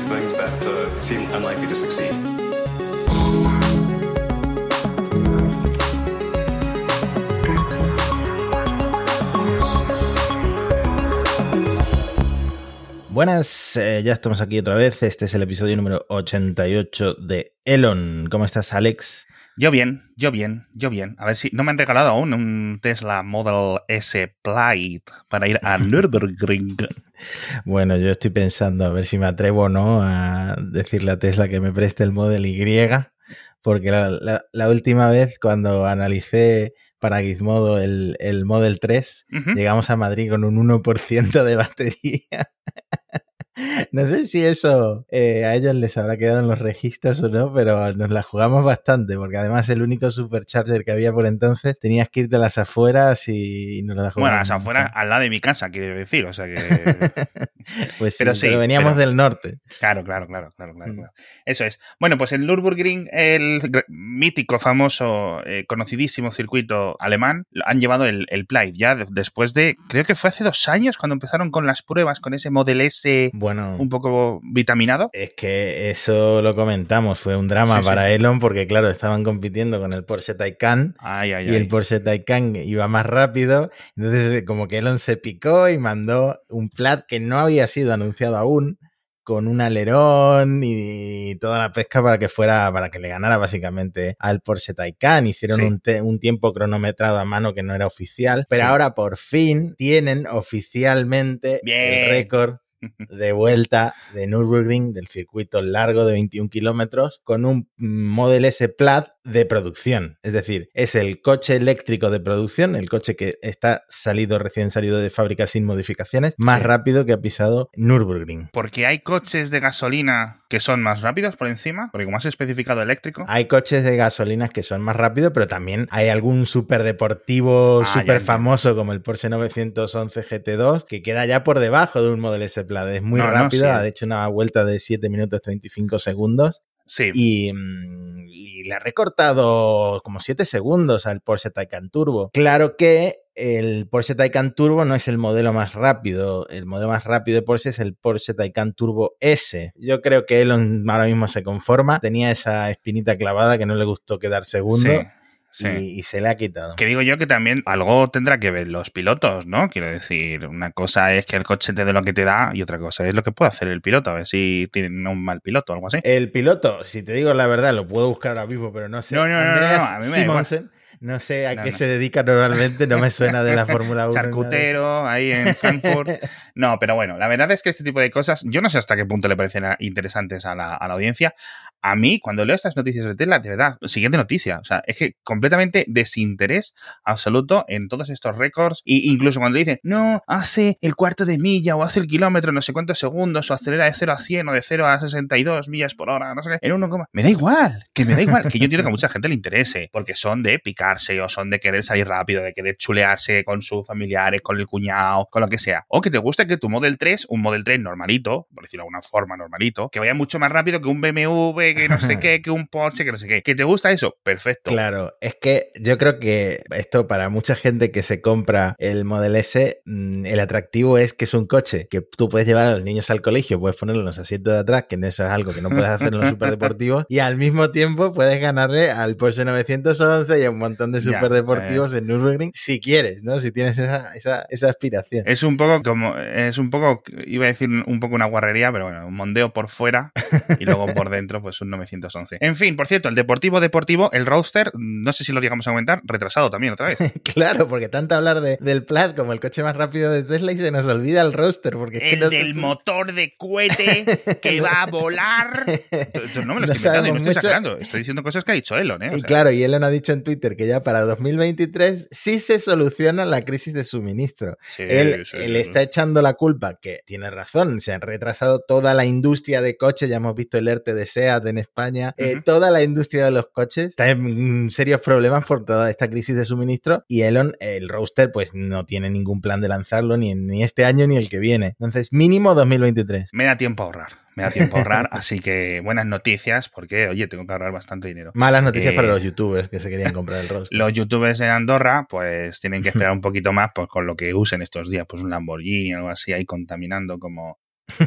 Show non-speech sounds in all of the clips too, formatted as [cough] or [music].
things that uh, seem unlikely to succeed. Buenas, eh, ya estamos aquí otra vez. Este es el episodio número 88 de Elon. ¿Cómo estás, Alex? Yo bien, yo bien, yo bien. A ver si no me han regalado aún un Tesla Model S Plaid para ir a [laughs] Nürburgring. Bueno, yo estoy pensando a ver si me atrevo o no a decirle a Tesla que me preste el Model Y, porque la, la- la última vez cuando analicé para Gizmodo el, el Model 3, Ujú. llegamos a Madrid con un 1% de batería. [laughs] No sé si eso eh, a ellos les habrá quedado en los registros o no, pero nos la jugamos bastante, porque además el único supercharger que había por entonces tenías que irte a las afueras y, nos la jugamos. Bueno, las afuera, al lado de mi casa, quiero decir. O sea que. [laughs] Pues sí, pero sí, veníamos pero- del norte. Claro, claro, claro, claro, claro, Mm. claro. Eso es. Bueno, pues el Nürburgring, el mítico, famoso, eh, conocidísimo circuito alemán, han llevado el, el Plaid ya de- después de, creo que fue hace dos años cuando empezaron con las pruebas con ese Model S Bueno, un poco vitaminado. es que eso lo comentamos, fue un drama Sí, sí. para Elon porque claro, estaban compitiendo con el Porsche Taycan Ay, ay, y ay. el Porsche Taycan iba más rápido. Entonces, como que Elon se picó y mandó un plat que no había sido anunciado aún, con un alerón y toda la pesca para que fuera, para que le ganara básicamente al Porsche Taycan. Hicieron Sí. un, te- un tiempo cronometrado a mano que no era oficial, pero Sí. ahora por fin tienen oficialmente Bien. el récord de vuelta de Nürburgring, del circuito largo de 21 kilómetros, con un Model S Plaid de producción. Es decir, es el coche eléctrico de producción, el coche que está salido recién salido de fábrica sin modificaciones, más Sí. rápido que ha pisado Nürburgring. Porque hay coches de gasolina que son más rápidos por encima, porque como has especificado eléctrico. Hay coches de gasolinas que son más rápidos, pero también hay algún superdeportivo Ah, entiendo. famoso como el Porsche 911 GT2 que queda ya por debajo de un Model S Plaid. Es muy No, no, rápido, sí. ha hecho una vuelta de 7 minutos 35 segundos Sí. y, mm, y le ha recortado como 7 segundos al Porsche Taycan Turbo. Claro que el Porsche Taycan Turbo no es el modelo más rápido. El modelo más rápido de Porsche es el Porsche Taycan Turbo S. Yo creo que Elon ahora mismo se conforma. Tenía esa espinita clavada que no le gustó quedar segundo. Sí, sí. Y, y se le ha quitado. Que digo yo que también algo tendrá que ver los pilotos, ¿no? Quiero decir, una cosa es que el coche te dé lo que te da y otra cosa es lo que puede hacer el piloto, a ver si tiene un mal piloto o algo así. El piloto, si te digo la verdad, lo puedo buscar ahora mismo, pero no sé. No, no, no, no, Andreas no, a mí me no sé a No, qué no. se dedica normalmente, no me suena de la Fórmula 1. Charcutero ahí en Frankfurt. No, pero bueno, la verdad es que este tipo de cosas, yo no sé hasta qué punto le parecen interesantes a la, a la audiencia. A mí, cuando leo estas noticias de Tesla, de verdad, siguiente noticia. O sea, es que completamente desinterés absoluto en todos estos récords. E incluso cuando dicen, no, hace el cuarto de milla o hace el kilómetro, no sé cuántos segundos, o acelera de 0 a 100 o de 0 a 62 millas por hora, no sé qué, en 1, coma. me da igual, que me da igual, que yo entiendo que a mucha gente le interese, porque son de o son de querer salir rápido, de querer chulearse con sus familiares, con el cuñado, con lo que sea. O que te guste que tu Model 3, un Model 3 normalito, por decirlo de alguna forma, normalito, que vaya mucho más rápido que un BMW, que no sé [laughs] qué, que un Porsche, que no sé qué. ¿Que te gusta eso? Perfecto. Claro, es que yo creo que esto para mucha gente que se compra el Model S, mm, el atractivo es que es un coche que tú puedes llevar a los niños al colegio, puedes ponerlo en los asientos de atrás, que eso es algo que no puedes hacer en los [laughs] superdeportivos, y al mismo tiempo puedes ganarle al Porsche 911 y a un montón de Ya, superdeportivos en Nürburgring, si quieres, ¿no? Si tienes esa, esa, esa aspiración. Es un poco como, es un poco, iba a decir un poco una guarrería, pero bueno, un mondeo por fuera [laughs] y luego por dentro, pues un 911. En fin, por cierto, el Deportivo Deportivo, el Roadster, no sé si lo llegamos a comentar, retrasado también otra vez. [laughs] Claro, porque tanto hablar de- del Plaid como el coche más rápido de Tesla y se nos olvida el roadster, porque es que El no se- del motor de cohete que [laughs] va a volar. No me lo No estoy inventando y no estoy mucho. exagerando. Estoy diciendo cosas que ha dicho Elon, ¿eh? O Y sea, claro, y Elon ha dicho en Twitter que ya para 2023 sí se soluciona la crisis de suministro. sí, él sí, él sí. está echando la culpa, que tiene razón, se han retrasado toda la industria de coches, ya hemos visto el ERTE de SEAT en España, eh, toda la industria de los coches está en mm, serios problemas por toda esta crisis de suministro y Elon, el roadster, pues no tiene ningún plan de lanzarlo ni, ni este año ni el que viene. Entonces, mínimo 2023. Me da tiempo a ahorrar. Me da tiempo a ahorrar, así que buenas noticias, porque, oye, tengo que ahorrar bastante dinero. Malas noticias Eh, para los youtubers que se querían comprar el roadster. Los youtubers de Andorra, pues tienen que [laughs] esperar un poquito más pues, con lo que usen estos días, pues un Lamborghini o algo así ahí contaminando como,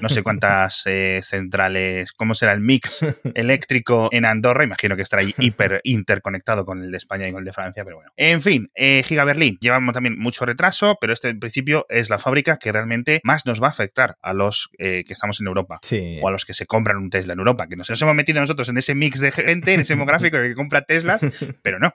no sé cuántas eh, centrales, cómo será el mix [laughs] eléctrico en Andorra, imagino que estará ahí hiper interconectado con el de España y con el de Francia, pero bueno. En fin, eh, Giga Berlín, llevamos también mucho retraso, pero este en principio es la fábrica que realmente más nos va a afectar a los eh, que estamos en Europa Sí. o a los que se compran un Tesla en Europa, que nos hemos metido nosotros en ese mix de gente, en ese demográfico que compra Teslas, [laughs] pero no,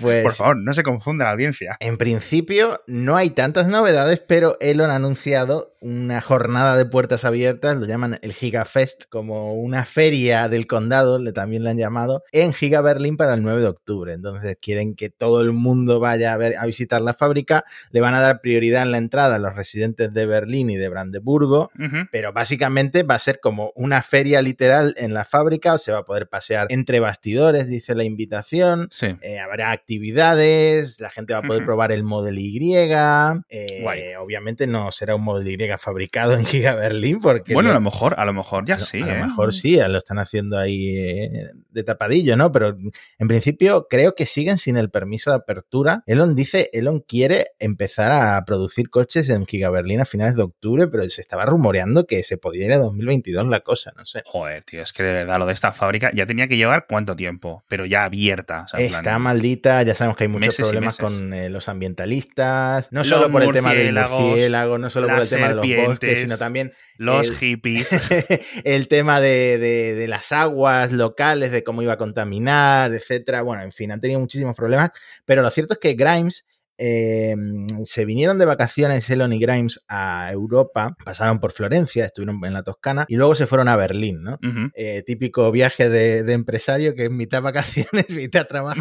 Pues, por favor, no se confunda la audiencia. En principio no hay tantas novedades, pero Elon ha anunciado una jornada de puertas abiertas, lo llaman el GigaFest, como una feria del condado, le también le han llamado, en Giga Berlín para el 9 de octubre. Entonces quieren que todo el mundo vaya a, ver, a visitar la fábrica, le van a dar prioridad en la entrada a los residentes de Berlín y de Brandeburgo, pero básicamente va a ser como una feria literal en la fábrica, se va a poder pasear entre bastidores, dice la invitación. Sí. Eh, habrá actividades, la gente va a poder probar el Model Y. eh, obviamente no será un Model Y fabricado en Giga Berlín, porque Bueno, a lo- mejor, a lo mejor ya a sí. a lo ¿eh? mejor sí, lo están haciendo ahí eh, de tapadillo, ¿no? Pero en principio creo que siguen sin el permiso de apertura. Elon dice, Elon quiere empezar a producir coches en Giga Berlín a finales de octubre, pero se estaba rumoreando que se podía ir a 2022 la cosa, no sé. Joder, tío, es que de verdad lo de esta fábrica ya tenía que llevar cuánto tiempo, pero ya abierta. o sea, en plan- Está maldita, ya sabemos que hay muchos meses problemas con eh, los ambientalistas, no Los solo por el tema del murciélago, no solo por el tema de los bosques, sino también Los el- hippies. [laughs] el tema de, de- de las aguas locales, de cómo iba a contaminar, etcétera. Bueno, en fin, han tenido muchísimos problemas, pero lo cierto es que Grimes eh, se vinieron de vacaciones Elon y Grimes a Europa, pasaron por Florencia, estuvieron en la Toscana y luego se fueron a Berlín, ¿no? Ujú. Eh, típico viaje de, de empresario que es mitad vacaciones, [laughs] mitad trabajo.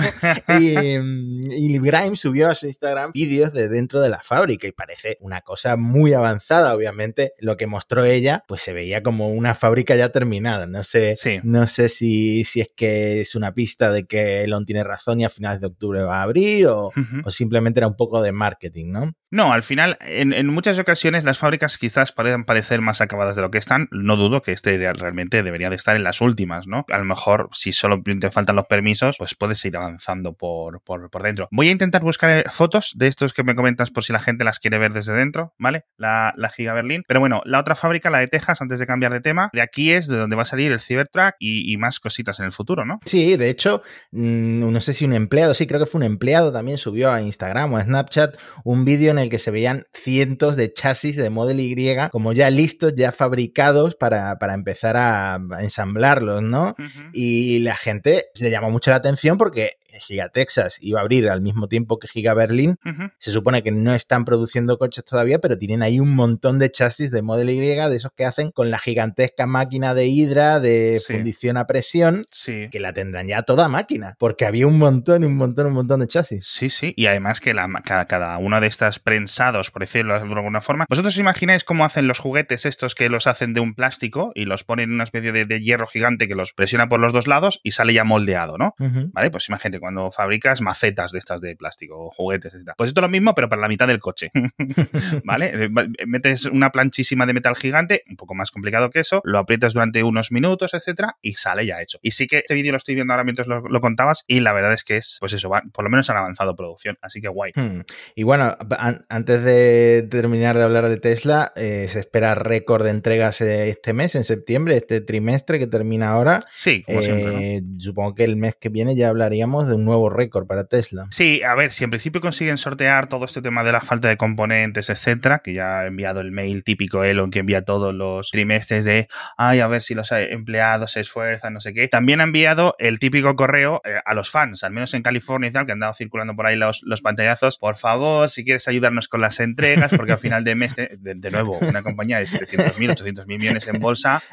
Y, y Grimes subió a su Instagram vídeos de dentro de la fábrica y parece una cosa muy avanzada. Obviamente, lo que mostró ella, pues se veía como una fábrica ya terminada. No sé, Sí. no sé si, si es que es una pista de que Elon tiene razón y a finales de octubre va a abrir o, Ujú. o simplemente era un poco de marketing, ¿no? No, al final, en, en muchas ocasiones las fábricas quizás puedan parecer más acabadas de lo que están. No dudo que este realmente debería de estar en las últimas, ¿no? A lo mejor, si solo te faltan los permisos, pues puedes ir avanzando por, por, por dentro. Voy a intentar buscar eh, fotos de estos que me comentas por si la gente las quiere ver desde dentro, ¿vale? La, la Giga Berlín. Pero bueno, la otra fábrica, la de Texas, antes de cambiar de tema, de aquí es de donde va a salir el Cybertruck y, y más cositas en el futuro, ¿no? Sí, de hecho, mm, no sé si un empleado, sí, creo que fue un empleado también subió a Instagram o Snapchat un vídeo en el que se veían cientos de chasis de Model Y como ya listos, ya fabricados para, para empezar a, a ensamblarlos, ¿no? Y la gente le llamó mucho la atención porque Giga Texas iba a abrir al mismo tiempo que Giga Berlín. Se supone que no están produciendo coches todavía, pero tienen ahí un montón de chasis de Model Y, de esos que hacen con la gigantesca máquina de hidra de Sí. fundición a presión Sí. que la tendrán ya toda máquina, porque había un montón, un montón, un montón de chasis. Sí, sí, y además que la, cada, cada una de estas prensados, por decirlo de alguna forma, vosotros os imagináis cómo hacen los juguetes estos que los hacen de un plástico y los ponen en una especie de, de hierro gigante que los presiona por los dos lados y sale ya moldeado, ¿no? ¿Vale? Pues imagínate cuando fabricas macetas de estas de plástico o juguetes, etc. Pues esto es lo mismo, pero para la mitad del coche. [laughs] ¿Vale? [laughs] Va- Metes una planchísima de metal gigante, un poco más complicado que eso, lo aprietas durante unos minutos, etcétera, y sale ya hecho. Y sí que este vídeo lo estoy viendo ahora mientras lo, lo contabas, y la verdad es que es, pues eso, va- por lo menos han avanzado producción, así que guay. Hmm. Y bueno, an- antes de terminar de hablar de Tesla, eh, se espera récord de entregas eh, este mes, en septiembre, este trimestre que termina ahora. Sí, como siempre, ¿no? Eh, Supongo que el mes que viene ya hablaríamos de un nuevo récord para Tesla. Sí, a ver, si en principio consiguen sortear todo este tema de la falta de componentes, etcétera, que ya ha enviado el mail típico Elon que envía todos los trimestres de, ay, a ver si los eh, empleados se esfuerzan, no sé qué. También ha enviado el típico correo eh, a los fans, al menos en California y tal, que han dado circulando por ahí los, los pantallazos. Por favor, si quieres ayudarnos con las entregas, porque al final de mes, de, nuevo, una compañía de 700.000, 800.000 millones en bolsa,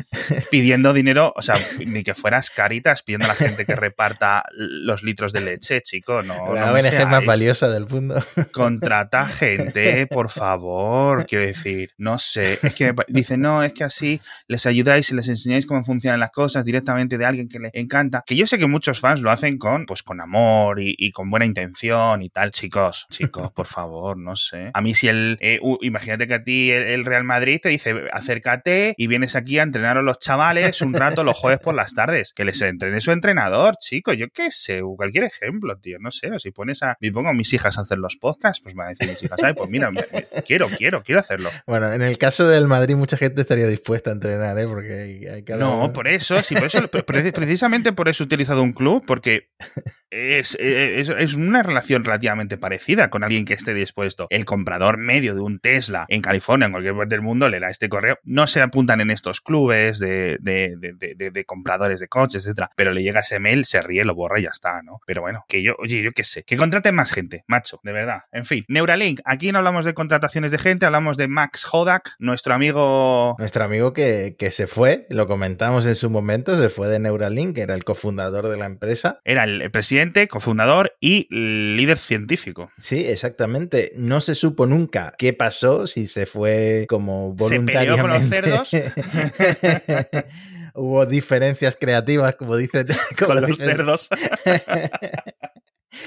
pidiendo dinero, o sea, ni que fueras caritas pidiendo a la gente que reparta los litros de leche, chico, no. la no ONG más valiosa del mundo. Contrata gente, por favor, quiero decir, no sé, es que dicen, no, es que así les ayudáis y les enseñáis cómo funcionan las cosas directamente de alguien que le encanta, que yo sé que muchos fans lo hacen con, pues con amor y, y con buena intención y tal, chicos, chicos, por favor, no sé. A mí si el, eh, uh, imagínate que a ti el, el Real Madrid te dice, acércate y vienes aquí a entrenar a los chavales un rato los jueves por las tardes, que les entrene su entrenador, chicos, yo qué sé, cualquier cualquier ejemplo, tío, no sé, o si pones a, me pongo a mis hijas a hacer los podcasts, pues van a decir mis hijas, ay, pues mira, quiero, quiero, quiero hacerlo. Bueno, en el caso del Madrid mucha gente estaría dispuesta a entrenar, ¿eh? Porque hay, cada No, por eso, sí, por eso, precisamente por eso he utilizado un club, porque es, es, es, una relación relativamente parecida con alguien que esté dispuesto. El comprador medio de un Tesla en California, en cualquier parte del mundo, le da este correo. No se apuntan en estos clubes de, de, de, de compradores de coches, etcétera, pero le llega ese mail, se ríe, lo borra y ya está, ¿no? Pero bueno, que yo, oye, yo qué sé, que contraten más gente, macho, de verdad. En fin, Neuralink, aquí no hablamos de contrataciones de gente, hablamos de Max Hodak, nuestro amigo. Nuestro amigo que, que se fue, lo comentamos en su momento, se fue de Neuralink, era el cofundador de la empresa. Era el presidente, cofundador y líder científico. Sí, exactamente. No se supo nunca qué pasó, si se fue como voluntariamente. ¿Se peleó con los cerdos? [laughs] [laughs] Hubo diferencias creativas, como dicen. [laughs] Como con los dicen. cerdos. [laughs]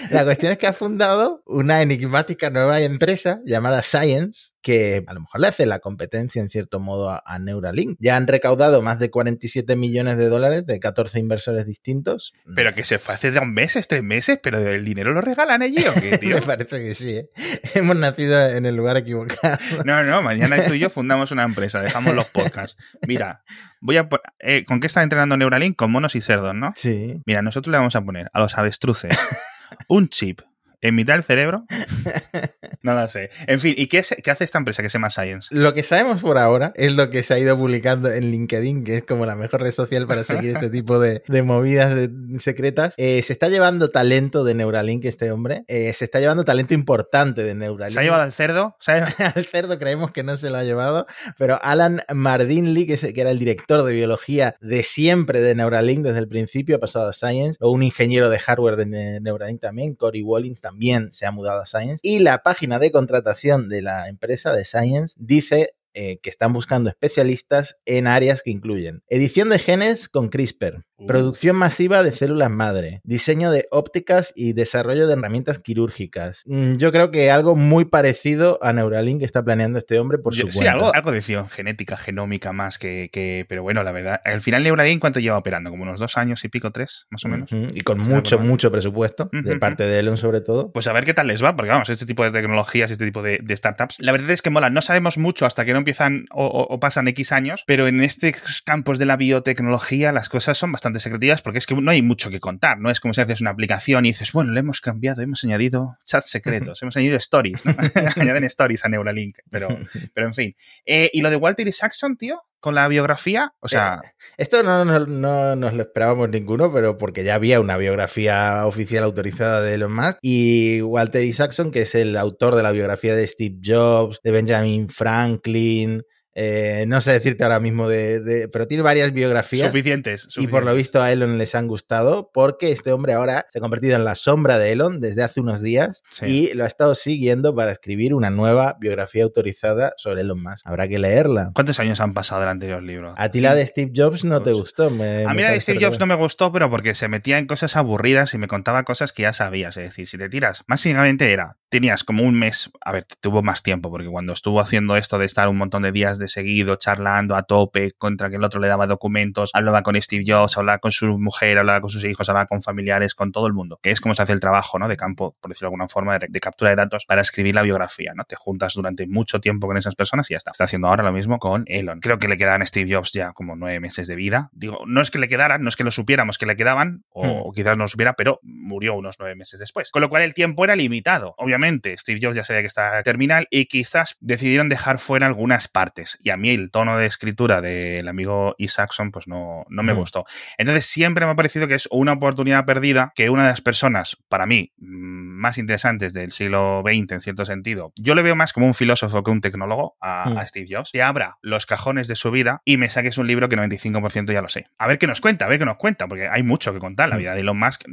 La cuestión es que ha fundado una enigmática nueva empresa llamada Science, que a lo mejor le hace la competencia en cierto modo a, a, Neuralink. Ya han recaudado más de 47 millones de dólares de 14 inversores distintos. Pero que se fue hace dos meses, tres meses, pero el dinero lo regalan allí o qué, [laughs] tío. Me parece que sí. ¿eh? Hemos nacido en el lugar equivocado. [laughs] No, no, mañana tú y yo fundamos una empresa, dejamos los podcasts. Mira, voy a eh, ¿con qué está entrenando Neuralink? Con monos y cerdos, ¿no? Sí. Mira, nosotros le vamos a poner a los avestruces [laughs] un chip en mitad del cerebro. [laughs] No lo sé. En fin, ¿y qué, es, qué, hace esta empresa que se llama Science? Lo que sabemos por ahora es lo que se ha ido publicando en LinkedIn, que es como la mejor red social para seguir este [laughs] tipo de, de movidas de, secretas. Eh, se está llevando talento de Neuralink este hombre. Eh, se está llevando talento importante de Neuralink. ¿Se ha llevado al cerdo? [laughs] al cerdo creemos que no se lo ha llevado, pero Alan Mardinley, que, es, que era el director de biología de siempre de Neuralink desde el principio, ha pasado a Science, o un ingeniero de hardware de Neuralink también, Cory Wallings también se ha mudado a Science. Y la página de contratación de la empresa de Science dice eh, que están buscando especialistas en áreas que incluyen edición de genes con CRISPR, uh. producción masiva de células madre, diseño de ópticas y desarrollo de herramientas quirúrgicas. Mm, yo creo que algo muy parecido a Neuralink que está planeando este hombre por Yo, su sí, cuenta. algo, algo de genética, genómica más que, que, Pero bueno, la verdad, al final Neuralink, ¿cuánto lleva operando? Como unos dos años y pico, tres, más o menos. Uh -huh. Y con mucho, mucho presupuesto, -huh. de parte de Elon sobre todo. Pues a ver qué tal les va, porque vamos, este tipo de tecnologías, este tipo de, de startups, la verdad es que mola. No sabemos mucho hasta que no empiezan o, o, o, pasan X años, pero en estos campos de la biotecnología las cosas son bastante secretivas porque es que no hay mucho que contar, ¿no? Es como si haces una aplicación y dices, bueno, le hemos cambiado, hemos añadido chats secretos, hemos añadido stories, ¿no? [laughs] Añaden stories a Neuralink, pero, [laughs] pero en fin. Eh, ¿Y lo de Walter Isaacson, tío? con la biografía? O sea. Eh, esto no, no, no, nos lo esperábamos ninguno, pero porque ya había una biografía oficial autorizada de Elon Musk. Y Walter Isaacson, que es el autor de la biografía de Steve Jobs, de Benjamin Franklin. Eh, no sé decirte ahora mismo de, de, pero tiene varias biografías suficientes, suficientes, y por lo visto a Elon les han gustado porque este hombre ahora se ha convertido en la sombra de Elon desde hace unos días sí. y lo ha estado siguiendo para escribir una nueva biografía autorizada sobre Elon Musk. Habrá que leerla. ¿Cuántos años han pasado del anterior libro? A ti sí. la de Steve Jobs no te gustó. Me, a mí la de Steve Jobs no me gustó, pero porque se metía en cosas aburridas y me contaba cosas que ya sabías. Es decir, si te tiras, básicamente era, tenías como un mes, a ver, tuvo más tiempo porque cuando estuvo haciendo esto de estar un montón de días de seguido charlando a tope contra que el otro le daba documentos, hablaba con Steve Jobs, hablaba con su mujer, hablaba con sus hijos, hablaba con familiares, con todo el mundo, que es como se hace el trabajo, ¿no? De campo, por decirlo de alguna forma, de, de captura de datos para escribir la biografía, ¿no? Te juntas durante mucho tiempo con esas personas y ya está. Está haciendo ahora lo mismo con Elon. Creo que le quedan a Steve Jobs ya como nueve meses de vida. Digo, no es que le quedaran, no es que lo supiéramos que le quedaban, o, hmm. o quizás no lo supiera, pero murió unos nueve meses después. Con lo cual el tiempo era limitado. Obviamente, Steve Jobs ya sabía que está terminal y quizás decidieron dejar fuera algunas partes. Y a mí el tono de escritura del amigo Isaacson pues no, no me mm. gustó. Entonces siempre me ha parecido que es una oportunidad perdida que una de las personas, para mí, más interesantes del siglo XX en cierto sentido, yo le veo más como un filósofo que un tecnólogo a, mm. a Steve Jobs, que abra los cajones de su vida y me saques un libro que 95% ya lo sé. A ver qué nos cuenta, a ver qué nos cuenta, porque hay mucho que contar. La vida de Elon Musk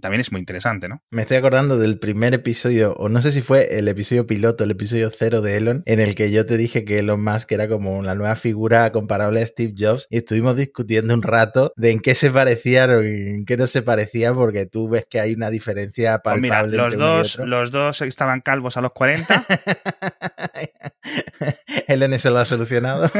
también es muy interesante, ¿no? Me estoy acordando del primer episodio, o no sé si fue el episodio piloto, el episodio cero de Elon, en el que yo te dije que Elon Musk era como la nueva figura comparable a Steve Jobs y estuvimos discutiendo un rato de en qué se parecían o en qué no se parecían porque tú ves que hay una diferencia palpable. Pues mira, los, dos, los dos estaban calvos a los 40. [laughs] Elon eso lo ha solucionado.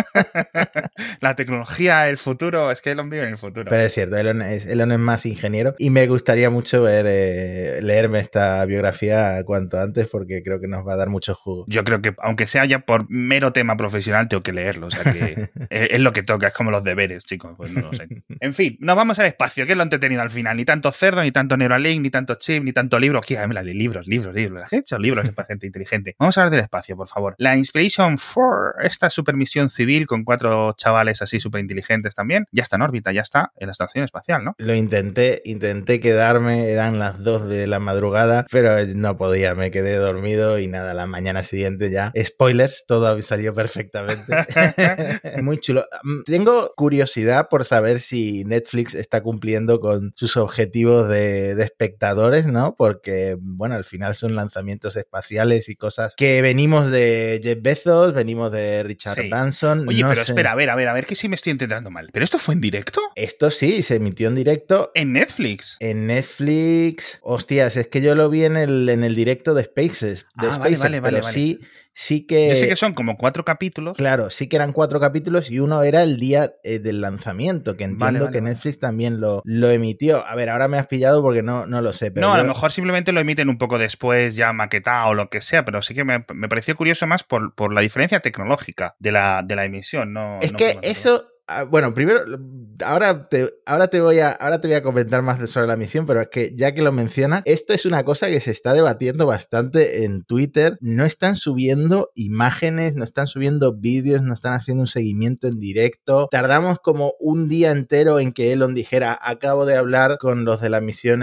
[laughs] la tecnología, el futuro, es que Elon vive en el futuro. Pero es cierto, Elon es, Elon es más ingeniero y me gustaría mucho mucho ver, eh, leerme esta biografía cuanto antes porque creo que nos va a dar mucho jugo. Yo creo que, aunque sea ya por mero tema profesional, tengo que leerlo. O sea que [laughs] es, es lo que toca, es como los deberes, chicos. Pues no lo sé. [laughs] En fin, nos vamos al espacio, que es lo entretenido al final. Ni tanto cerdo, ni tanto Neuralink, ni tanto chip, ni tanto libro. Aquí, libros, libros, libros. La gente libros es para gente inteligente. [laughs] Vamos a hablar del espacio, por favor. La Inspiration 4, esta supermisión civil con cuatro chavales así súper inteligentes también, ya está en órbita, ya está en la estación espacial, ¿no? Lo intenté, intenté quedarme, eran las 2 de la madrugada, pero no podía, me quedé dormido y nada, la mañana siguiente ya. Spoilers, todo salió perfectamente. [laughs] Muy chulo. Mm, Tengo curiosidad por saber si Netflix está cumpliendo con sus objetivos de, de espectadores, ¿no? Porque, bueno, al final son lanzamientos espaciales y cosas que venimos de Jeff Bezos, venimos de Richard Sí. Branson. Oye, no pero sé. espera, a ver, a ver, a ver, que sí me estoy entendiendo mal. ¿Pero esto fue en directo? Esto sí, se emitió en directo En Netflix. En Netflix, hostias, es que yo lo vi en el, en el directo de Spaces, de Ah, vale, vale, vale, pero vale. sí, sí que, Yo sé que son como cuatro capítulos. claro, sí que eran cuatro capítulos y uno era el día eh, del lanzamiento, que entiendo que. Netflix también lo, lo emitió. A ver, ahora me has pillado porque no, no lo sé, pero no, a yo- lo mejor simplemente lo emiten un poco después, ya maquetado o lo que sea, pero sí que me, me pareció curioso más por, por la diferencia tecnológica de la, de la emisión. No, Es no que eso, bueno, primero, ahora te, ahora, te voy a, ahora te voy a comentar más sobre la misión, pero es que ya que lo mencionas, esto es una cosa que se está debatiendo bastante en Twitter. No están subiendo imágenes, no están subiendo vídeos, no están haciendo un seguimiento en directo. Tardamos como un día entero en que Elon dijera, acabo de hablar con los de la misión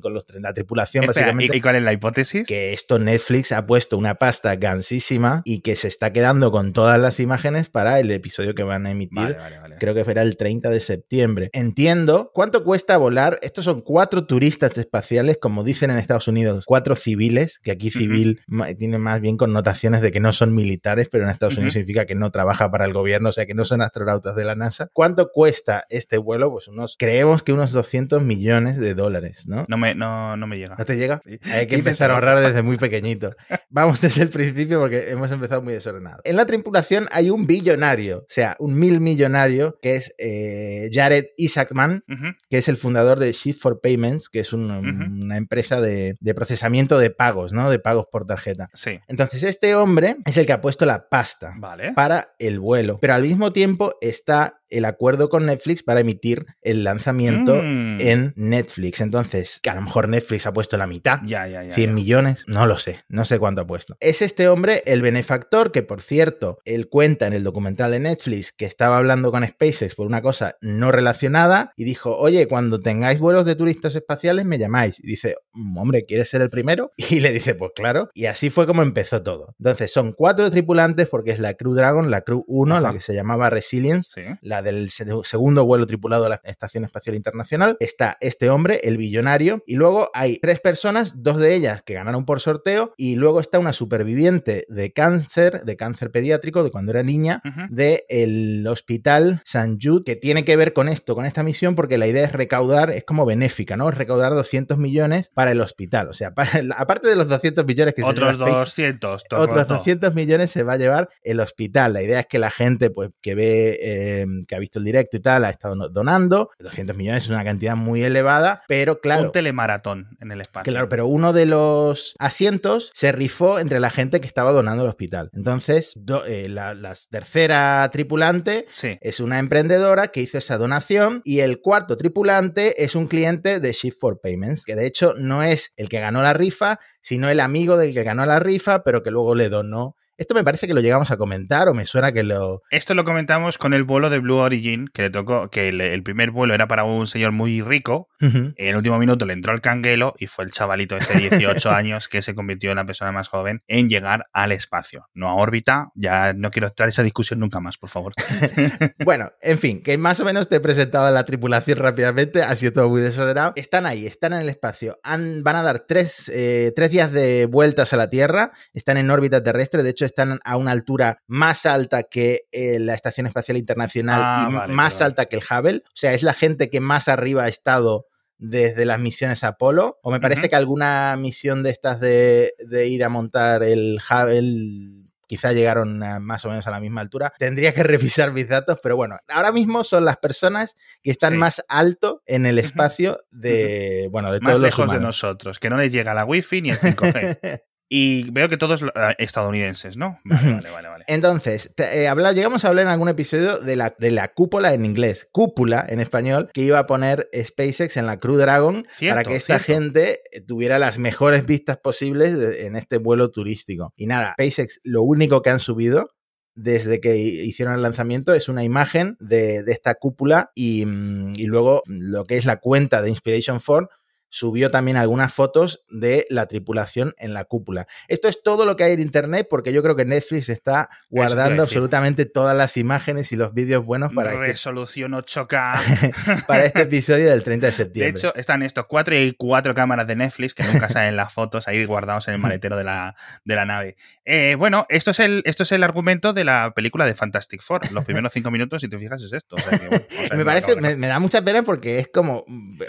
con los, la tripulación, Espera, básicamente ¿y, y cuál es la hipótesis? que esto Netflix ha puesto una pasta gansísima y que se está quedando con todas las imágenes para el episodio que van a emitir. Vale, vale, vale. Creo que será el 30 de septiembre. Entiendo cuánto cuesta volar. Estos son cuatro turistas espaciales, como dicen en Estados Unidos, cuatro civiles, que aquí civil tiene más bien connotaciones de que no son militares, pero en Estados Unidos significa que no trabaja para el gobierno, o sea que no son astronautas de la NASA. ¿Cuánto cuesta este vuelo? Pues unos, creemos que unos 200 millones de dólares, ¿no? No me, no, no me llega. ¿No te llega? Sí. Hay que empezar a ahorrar desde muy pequeñito. [laughs] Vamos desde el principio porque hemos empezado muy desordenado. En la tripulación hay un billonario, o sea, un mil millonario, que es eh, Jared Isaacman, que es el fundador de Shift for Payments, que es un- una empresa de, de procesamiento de pagos, ¿no? De pagos por tarjeta. Sí. Entonces, este hombre es el que ha puesto la pasta Vale. para el vuelo, pero al mismo tiempo está el acuerdo con Netflix para emitir el lanzamiento Mm. en Netflix. Entonces, que a lo mejor Netflix ha puesto la mitad. Ya, ya, ya. 100 ya. millones, no lo sé, no sé cuánto ha puesto. Es este hombre el benefactor que, por cierto, él cuenta en el documental de Netflix que estaba hablando con SpaceX por una cosa no relacionada y dijo, oye, cuando tengáis vuelos de turistas espaciales me llamáis. Y dice, "Mm, hombre, ¿quieres ser el primero? [laughs] Y le dice, pues claro. Y así fue como empezó todo. Entonces, son cuatro tripulantes porque es la Crew Dragon, la Crew 1, la que se llamaba Resilience, Sí. la del se- segundo vuelo tripulado de la Estación Espacial Internacional. Está este hombre, el billonario, y luego hay tres personas, dos de ellas que ganaron por sorteo, y luego está una superviviente de cáncer, de cáncer pediátrico, de cuando era niña, del hospital San Jude, que tiene que ver con esto, con esta misión, porque la idea es recaudar, es como benéfica, ¿no? Recaudar 200 millones para el hospital. O sea, [laughs] para- aparte de los 200 millones que se Otros lleva SpaceX, 200. todo otros roto. 200 millones se va a llevar el hospital. La idea es que la gente pues, que ve, eh, que ha visto el directo y tal, ha estado donando. 200 millones es una cantidad muy elevada, pero claro. Un telemaratón en el espacio. Claro, pero uno de los asientos se rifó entre la gente que estaba donando al hospital. Entonces, do- eh, la, la tercera tripulante Sí. es una emprendedora que hizo esa donación y el cuarto tripulante es un cliente de Shift for Payments, que de hecho no es el que ganó la rifa, sino el amigo del que ganó la rifa, pero que luego le donó. Esto me parece que lo llegamos a comentar o me suena que lo... Esto lo comentamos con el vuelo de Blue Origin, que le tocó, que el, el primer vuelo era para un señor muy rico. En el último minuto le entró el canguelo y fue el chavalito este de 18 [laughs] años que se convirtió en la persona más joven en llegar al espacio. No a órbita, ya no quiero estar esa discusión nunca más, por favor. [laughs] Bueno, en fin, que más o menos te he presentado a la tripulación rápidamente, ha sido todo muy desordenado. Están ahí, están en el espacio, Han- van a dar tres, eh, tres días de vueltas a la Tierra, están en órbita terrestre, de hecho están a una altura más alta que eh, la Estación Espacial Internacional Ah, y vale, más vale. alta que el Hubble, o sea, es la gente que más arriba ha estado desde las misiones Apolo, o me parece que alguna misión de estas de, de ir a montar el Hubble, quizá llegaron más o menos a la misma altura. Tendría que [laughs] revisar mis datos, pero bueno, ahora mismo son las personas que están más alto en el espacio de, bueno, de todos más lejos de nosotros, que no les llega la wifi ni el 5G. [laughs] Y veo que todos ah, estadounidenses, ¿no? Vale, vale, vale. Entonces, eh, llegamos a hablar en algún episodio de la, de la cúpula en inglés, cúpula en español, que iba a poner SpaceX en la Crew Dragon para que esta gente tuviera las mejores vistas posibles en este vuelo turístico. Y nada, SpaceX lo único que han subido desde que hicieron el lanzamiento es una imagen de, esta cúpula y, mm, y, luego lo que es la cuenta de Inspiration 4 subió también algunas fotos de la tripulación en la cúpula. Esto es todo lo que hay en Internet porque yo creo que Netflix está guardando absolutamente todas las imágenes y los vídeos buenos para... Este Resolución 8K. [laughs] para este episodio del 30 de septiembre. De hecho, están estos cuatro y cuatro cámaras de Netflix que nunca salen las fotos ahí guardados en el [laughs] maletero de la, de la nave. Eh, bueno, esto es, el, esto es el argumento de la película de Fantastic Four. Los primeros cinco minutos, si te fijas, es esto. [laughs] me parece, me da mucha pena porque es como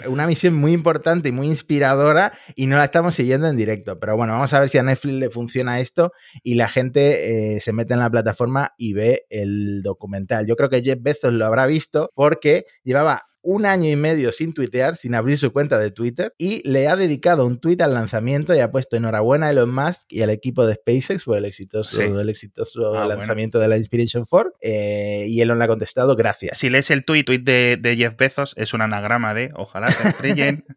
una misión muy importante muy inspiradora y no la estamos siguiendo en directo. Pero bueno, vamos a ver si a Netflix le funciona esto y la gente eh, se mete en la plataforma y ve el documental. Yo creo que Jeff Bezos lo habrá visto porque llevaba un año y medio sin tuitear, sin abrir su cuenta de Twitter, y le ha dedicado un tuit al lanzamiento y ha puesto enhorabuena a Elon Musk y al equipo de SpaceX por el exitoso, el exitoso ah, lanzamiento de la Inspiration 4. Eh, y Elon le ha contestado gracias. Si lees el tuit, tuit de, de Jeff Bezos, es un anagrama de ojalá te estrellen. [laughs]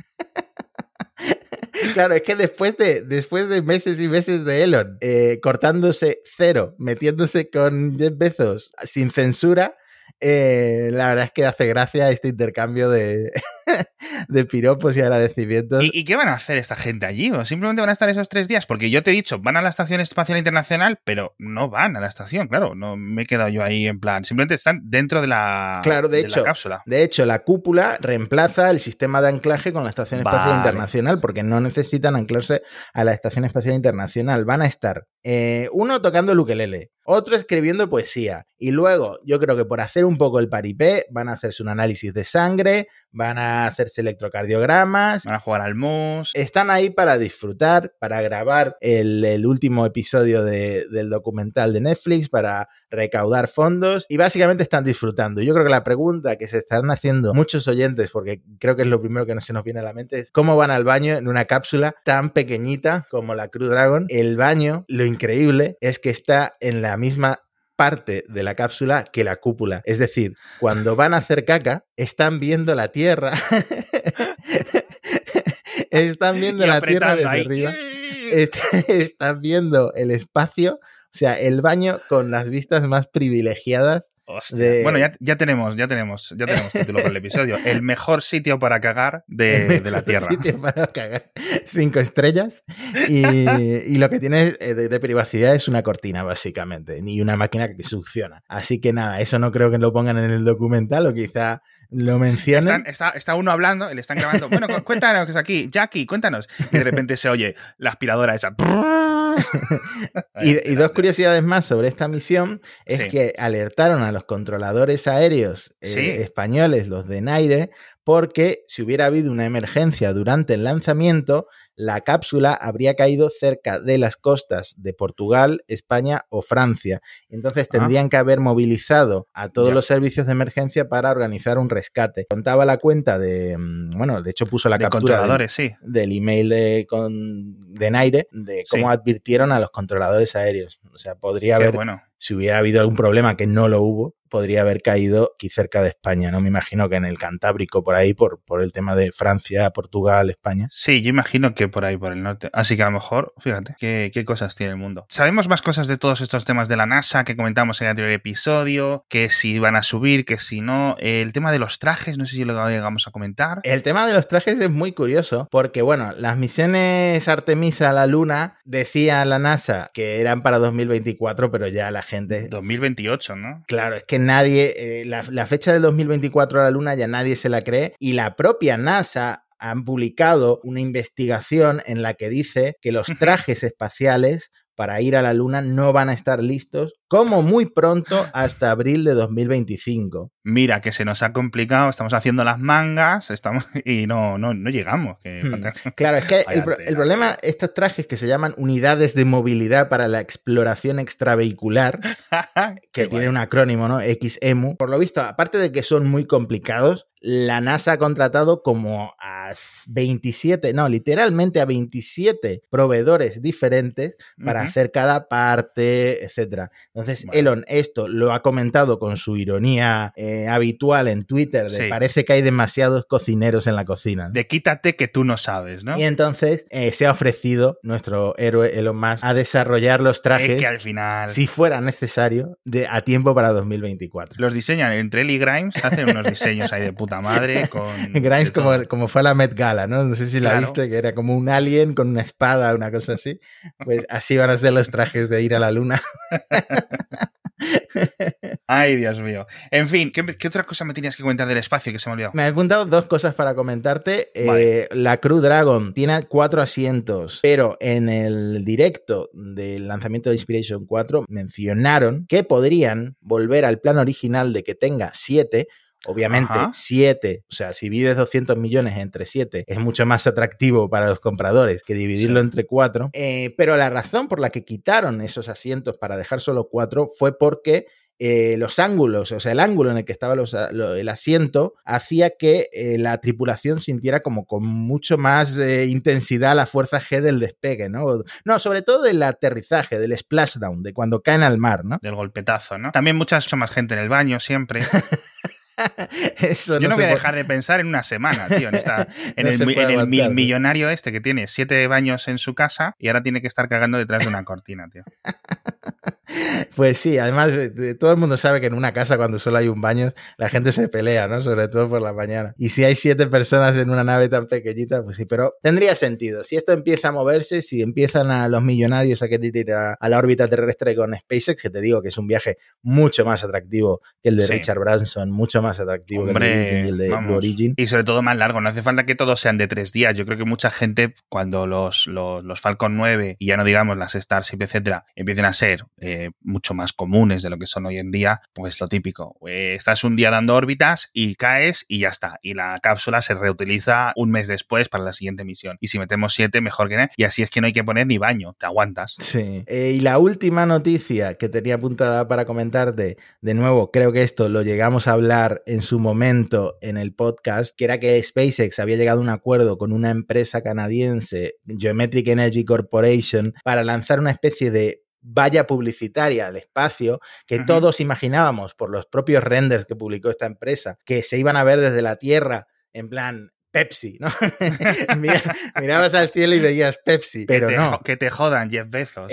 Claro, es que después de, después de meses y meses de Elon eh, cortándose cero, metiéndose con Jeff Bezos sin censura, eh, la verdad es que hace gracia este intercambio de, [laughs] de piropos y agradecimientos. ¿Y, qué van a hacer esta gente allí? ¿O simplemente van a estar esos tres días? Porque yo te he dicho, van a la Estación Espacial Internacional, pero no van a la estación, claro. No me he quedado yo ahí en plan. Simplemente están dentro de la, claro, de, hecho, cápsula. De hecho, la cúpula reemplaza el sistema de anclaje con la Estación Espacial Internacional, porque no necesitan anclarse a la Estación Espacial Internacional. Van a estar eh, uno tocando el ukelele, otro escribiendo poesía. Y luego, yo creo que por hacer un poco el paripé, van a hacerse un análisis de sangre, van a hacerse electrocardiogramas. Van a jugar al mus. Están ahí para disfrutar, para grabar el, último episodio del documental de Netflix, para recaudar fondos y básicamente están disfrutando. Yo creo que la pregunta que se están haciendo muchos oyentes, porque creo que es lo primero que no se nos viene a la mente, es cómo van al baño en una cápsula tan pequeñita como la Crew Dragon. El baño, lo increíble es que está en la misma parte de la cápsula que la cúpula. Es decir, cuando van a hacer caca, están viendo la Tierra. [laughs] están viendo la Tierra desde arriba. [laughs] [laughs] Están viendo el espacio. O sea, el baño con las vistas más privilegiadas bueno, ya, tenemos, ya tenemos, ya tenemos título para el episodio. El mejor sitio para cagar de, la Tierra. Sitio para cagar. Cinco estrellas. Y, lo que tiene eh, de, privacidad es una cortina, básicamente, ni una máquina que succiona. Así que nada, eso no creo que lo pongan en el documental o quizá lo mencionen. está, uno hablando, le están grabando. Bueno, cuéntanos aquí, Jackie, cuéntanos. Y de repente se oye la aspiradora esa. [laughs] y, dos curiosidades más sobre esta misión es que alertaron a los controladores aéreos eh, españoles, los de Naire, porque si hubiera habido una emergencia durante el lanzamiento, la cápsula habría caído cerca de las costas de Portugal, España o Francia. Entonces ah. tendrían que haber movilizado a todos los servicios de emergencia para organizar un rescate. Contaba la cuenta de, mm, bueno, de hecho puso la captura del, sí. del email de, con, de Naire de cómo advirtieron a los controladores aéreos. O sea, podría haber, bueno. Si hubiera habido algún problema que no lo hubo, podría haber caído aquí cerca de España, ¿no? Me imagino que en el Cantábrico, por ahí, por, por el tema de Francia, Portugal, España. Sí, yo imagino que por ahí, por el norte. Así que a lo mejor, fíjate, qué, qué cosas tiene el mundo. Sabemos más cosas de todos estos temas de la NASA que comentamos en el anterior episodio, que si van a subir, que si no. El tema de los trajes, no sé si lo llegamos a comentar. El tema de los trajes es muy curioso, porque bueno, las misiones Artemisa a la Luna, decía la NASA que eran para 2024, pero ya la gente... 2028, ¿no? Claro, es que nadie, eh, la, la fecha del 2024 a la Luna ya nadie se la cree y la propia NASA han publicado una investigación en la que dice que los trajes espaciales para ir a la Luna no van a estar listos como muy pronto hasta abril de 2025. Mira, que se nos ha complicado, estamos haciendo las mangas estamos [laughs] y no, no, no llegamos. Que hmm. [laughs] Claro, es que el, el, problema, estos trajes que se llaman unidades de movilidad para la exploración extravehicular, [laughs] que tiene un acrónimo, ¿no? XEMU, por lo visto, aparte de que son muy complicados, la NASA ha contratado como a 27, no, literalmente a 27 proveedores diferentes para hacer cada parte, etc. Entonces, Elon esto lo ha comentado con su ironía eh, habitual en Twitter, de parece que hay demasiados cocineros en la cocina. De quítate que tú no sabes, ¿no? Y entonces eh, se ha ofrecido nuestro héroe Elon Musk a desarrollar los trajes, que al final... si fuera necesario, de, a tiempo para 2024. Los diseñan entre él y Grimes, hacen unos diseños ahí de puta madre. Con [laughs] Grimes como, como, fue a la Met Gala, ¿no? No sé si la viste, que era como un alien con una espada, una cosa así. Pues así van a ser los trajes de ir a la luna. [laughs] [laughs] Ay, Dios mío. En fin, ¿qué, otra cosa me tenías que comentar del espacio que se me olvidó? Me he apuntado dos cosas para comentarte. Eh, la Crew Dragon tiene cuatro asientos, pero en el directo del lanzamiento de Inspiration 4 mencionaron que podrían volver al plan original de que tenga siete Obviamente, 7, o sea, si vives 200 millones entre 7, es mucho más atractivo para los compradores que dividirlo entre 4. Eh, pero la razón por la que quitaron esos asientos para dejar solo 4 fue porque eh, los ángulos, o sea, el ángulo en el que estaba el asiento, hacía que eh, la tripulación sintiera como con mucho más intensidad la fuerza G del despegue, ¿no? No, sobre todo del aterrizaje, del splashdown, de cuando caen al mar, ¿no? Del golpetazo, ¿no? También mucha más gente en el baño siempre. [laughs] [laughs] Yo no, voy a dejar de pensar en una semana, tío, en, el, millonario este que tiene siete baños en su casa y ahora tiene que estar cagando detrás de una cortina, tío. [laughs] Pues sí, además eh, todo el mundo sabe que en una casa cuando solo hay un baño la gente se pelea, ¿no? Sobre todo por la mañana. Y si hay siete personas en una nave tan pequeñita, pues sí, pero tendría sentido. Si esto empieza a moverse, si empiezan a los millonarios a querer ir a, la órbita terrestre con SpaceX, que te digo que es un viaje mucho más atractivo que el de Richard Branson, mucho más atractivo que el de, Blue Origin. Y sobre todo más largo, no hace falta que todos sean de tres días. Yo creo que mucha gente, cuando los, los, Falcon 9 y ya no digamos las Starship, etcétera, empiecen a ser eh, mucho más comunes de lo que son hoy en día, pues lo típico. Eh, estás un día dando órbitas y caes y ya está. Y la cápsula se reutiliza un mes después para la siguiente misión. Y si metemos siete, mejor que nada. Y así es que no hay que poner ni baño, te aguantas. Sí. Eh, y la última noticia que tenía apuntada para comentarte, de nuevo, creo que esto lo llegamos a hablar en su momento en el podcast, que era que SpaceX había llegado a un acuerdo con una empresa canadiense, Geometric Energy Corporation, para lanzar una especie de valla publicitaria al espacio que todos imaginábamos por los propios renders que publicó esta empresa, que se iban a ver desde la Tierra en plan Pepsi, ¿no? [laughs] mirabas al cielo y veías Pepsi, pero no. Que te jodan Jeff Bezos.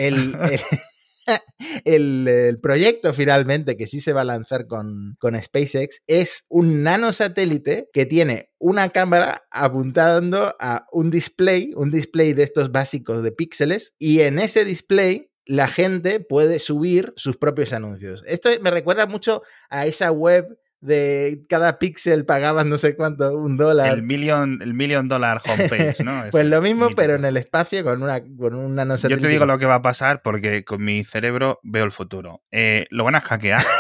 [laughs] El, proyecto finalmente que sí se va a lanzar con, con SpaceX es un nanosatélite que tiene una cámara apuntando a un display, un display de estos básicos de píxeles, y en ese display la gente puede subir sus propios anuncios. Esto me recuerda mucho a esa web de cada píxel pagabas no sé cuánto, un dólar. El million, el million dollar homepage, ¿no? [laughs] pues lo mismo, pero en el espacio con una, con una no sé. Yo te digo lo que va a pasar porque con mi cerebro veo el futuro. Eh, lo van a hackear. [laughs]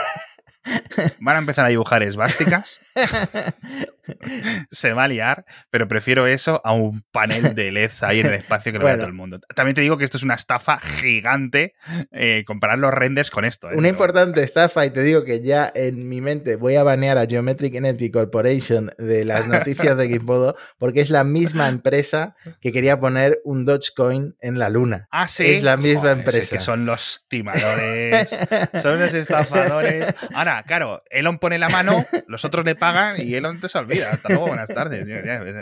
Van a empezar a dibujar esvásticas. [laughs] [laughs] Se va a liar, pero prefiero eso a un panel de LEDs ahí en el espacio que lo vea todo el mundo. También te digo que esto es una estafa gigante eh, comparar los renders con esto. ¿eh? Una importante estafa, y te digo que ya en mi mente voy a banear a Geometric Energy Corporation de las noticias de Gizmodo, porque es la misma empresa que quería poner un Dogecoin en la luna. Ah, sí. Es la misma empresa. Es que son los timadores, son los estafadores. [laughs] Ahora, claro, Elon pone la mano, los otros le pagan y Elon te se Hasta luego, buenas tardes.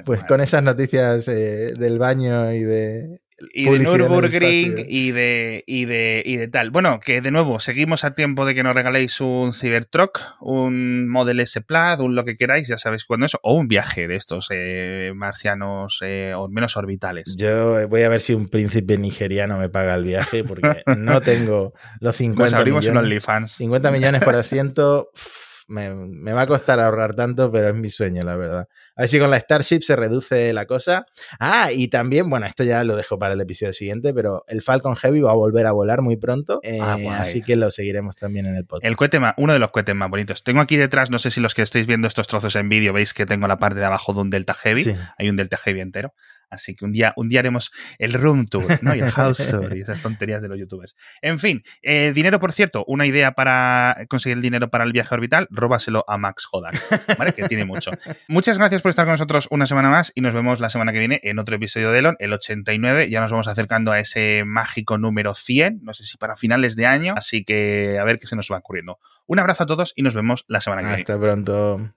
Pues con esas noticias eh, del baño y de y de Nürburgring y de, y, de, y de tal. Bueno, que de nuevo, seguimos a tiempo de que nos regaléis un Cybertruck, un Model S Plaid, un lo que queráis, ya sabéis cuándo es, o un viaje de estos eh, marcianos eh, o menos orbitales. Yo voy a ver si un príncipe nigeriano me paga el viaje, porque no tengo los 50 [laughs] Nos abrimos millones. OnlyFans. 50 millones por asiento me, me, va a costar ahorrar tanto, pero es mi sueño, la verdad. A ver si con la Starship se reduce la cosa. Ah, y también, bueno, esto ya lo dejo para el episodio siguiente, pero el Falcon Heavy va a volver a volar muy pronto, eh, ah, así que lo seguiremos también en el podcast. El cohete más, uno de los cohetes más bonitos. Tengo aquí detrás, no sé si los que estáis viendo estos trozos en vídeo veis que tengo la parte de abajo de un Delta Heavy. Hay un Delta Heavy entero. Así que un día, un día haremos el room tour, ¿no? Y el [laughs] house tour y esas tonterías de los youtubers. En fin, eh, dinero, por cierto, una idea para conseguir el dinero para el viaje orbital, róbaselo a Max Jodak, ¿vale? Que tiene mucho. Muchas gracias por estar con nosotros una semana más y nos vemos la semana que viene en otro episodio de Elon, el 89. Ya nos vamos acercando a ese mágico número 100, no sé si para finales de año, así que a ver qué se nos va ocurriendo. Un abrazo a todos y nos vemos la semana que viene. Hasta pronto.